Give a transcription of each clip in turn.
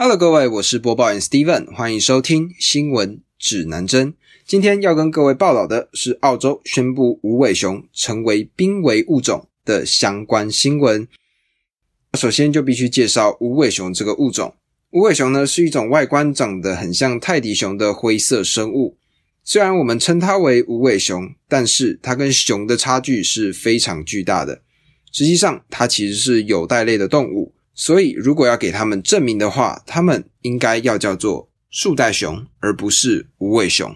Hello，各位，我是播报员 Steven，欢迎收听新闻指南针。今天要跟各位报道的是澳洲宣布无尾熊成为濒危物种的相关新闻。首先就必须介绍无尾熊这个物种。无尾熊呢是一种外观长得很像泰迪熊的灰色生物。虽然我们称它为无尾熊，但是它跟熊的差距是非常巨大的。实际上，它其实是有袋类的动物。所以，如果要给他们证明的话，他们应该要叫做树袋熊，而不是无尾熊。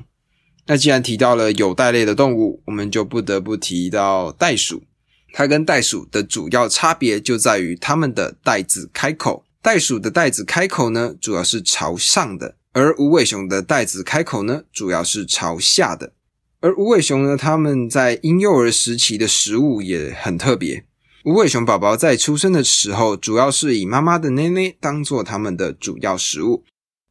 那既然提到了有袋类的动物，我们就不得不提到袋鼠。它跟袋鼠的主要差别就在于它们的袋子开口。袋鼠的袋子开口呢，主要是朝上的；而无尾熊的袋子开口呢，主要是朝下的。而无尾熊呢，它们在婴幼儿时期的食物也很特别。无尾熊宝宝在出生的时候，主要是以妈妈的奶奶当做他们的主要食物，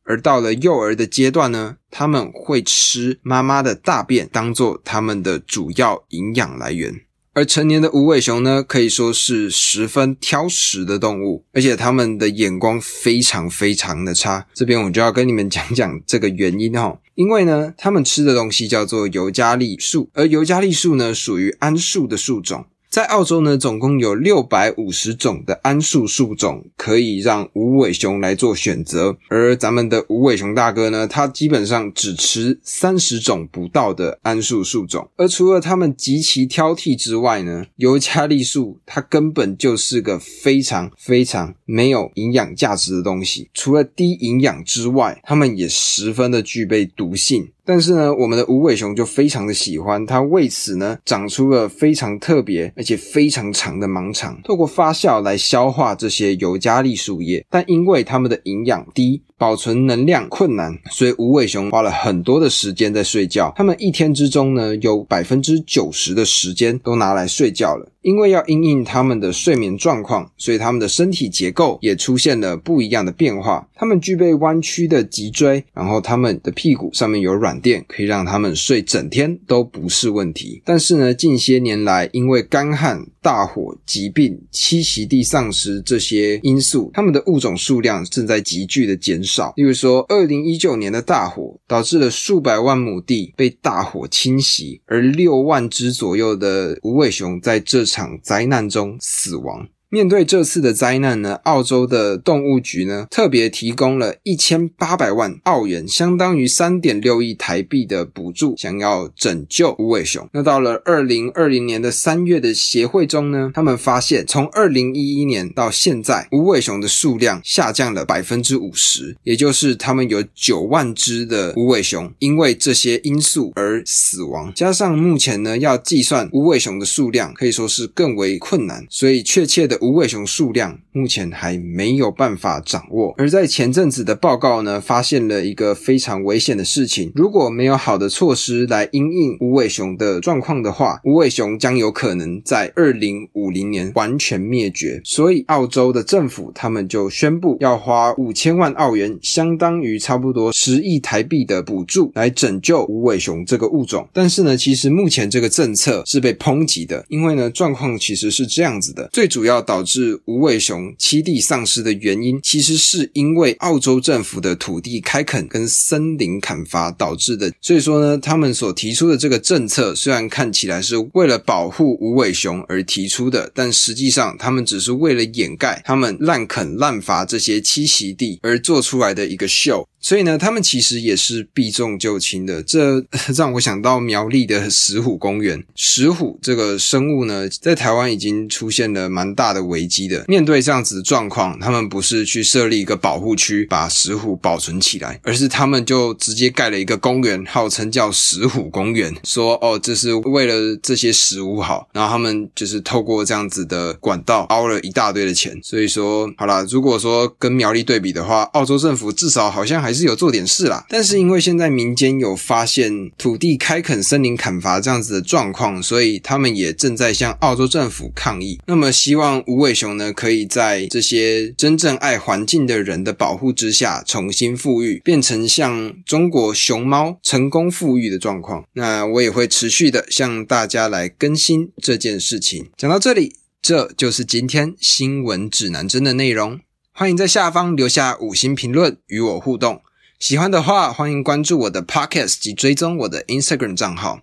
而到了幼儿的阶段呢，他们会吃妈妈的大便当做他们的主要营养来源。而成年的无尾熊呢，可以说是十分挑食的动物，而且它们的眼光非常非常的差。这边我就要跟你们讲讲这个原因哈，因为呢，它们吃的东西叫做尤加利树，而尤加利树呢，属于桉树的树种。在澳洲呢，总共有六百五十种的桉树树种可以让无尾熊来做选择，而咱们的无尾熊大哥呢，他基本上只吃三十种不到的桉树树种。而除了他们极其挑剔之外呢，尤加利树它根本就是个非常非常没有营养价值的东西。除了低营养之外，它们也十分的具备毒性。但是呢，我们的无尾熊就非常的喜欢它，为此呢，长出了非常特别而且非常长的盲肠，透过发酵来消化这些尤加利树叶。但因为它们的营养低。保存能量困难，所以无尾熊花了很多的时间在睡觉。它们一天之中呢，有百分之九十的时间都拿来睡觉了。因为要因应它们的睡眠状况，所以它们的身体结构也出现了不一样的变化。它们具备弯曲的脊椎，然后它们的屁股上面有软垫，可以让它们睡整天都不是问题。但是呢，近些年来因为干旱、大火、疾病、栖息地丧失这些因素，它们的物种数量正在急剧的减少。例如说，二零一九年的大火导致了数百万亩地被大火侵袭，而六万只左右的无尾熊在这场灾难中死亡。面对这次的灾难呢，澳洲的动物局呢特别提供了一千八百万澳元，相当于三点六亿台币的补助，想要拯救无尾熊。那到了二零二零年的三月的协会中呢，他们发现从二零一一年到现在，无尾熊的数量下降了百分之五十，也就是他们有九万只的无尾熊因为这些因素而死亡。加上目前呢要计算无尾熊的数量，可以说是更为困难，所以确切的。无尾熊数量目前还没有办法掌握，而在前阵子的报告呢，发现了一个非常危险的事情：如果没有好的措施来因应无尾熊的状况的话，无尾熊将有可能在二零五零年完全灭绝。所以，澳洲的政府他们就宣布要花五千万澳元，相当于差不多十亿台币的补助来拯救无尾熊这个物种。但是呢，其实目前这个政策是被抨击的，因为呢，状况其实是这样子的：最主要。导致无尾熊栖地丧失的原因，其实是因为澳洲政府的土地开垦跟森林砍伐导致的。所以说呢，他们所提出的这个政策，虽然看起来是为了保护无尾熊而提出的，但实际上他们只是为了掩盖他们滥垦滥伐这些栖息地而做出来的一个秀。所以呢，他们其实也是避重就轻的。这 让我想到苗栗的石虎公园。石虎这个生物呢，在台湾已经出现了蛮大的危机的。面对这样子的状况，他们不是去设立一个保护区把石虎保存起来，而是他们就直接盖了一个公园，号称叫石虎公园，说哦，这是为了这些食物好。然后他们就是透过这样子的管道凹了一大堆的钱。所以说，好啦，如果说跟苗栗对比的话，澳洲政府至少好像还。还是有做点事啦，但是因为现在民间有发现土地开垦、森林砍伐这样子的状况，所以他们也正在向澳洲政府抗议。那么，希望无尾熊呢，可以在这些真正爱环境的人的保护之下，重新富裕，变成像中国熊猫成功富裕的状况。那我也会持续的向大家来更新这件事情。讲到这里，这就是今天新闻指南针的内容。欢迎在下方留下五星评论与我互动。喜欢的话，欢迎关注我的 Podcast 及追踪我的 Instagram 账号。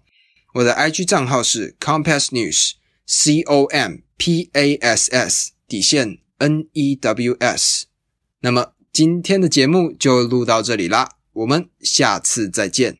我的 IG 账号是 Compass News，C O M P A S S 底线 N E W S。那么今天的节目就录到这里啦，我们下次再见。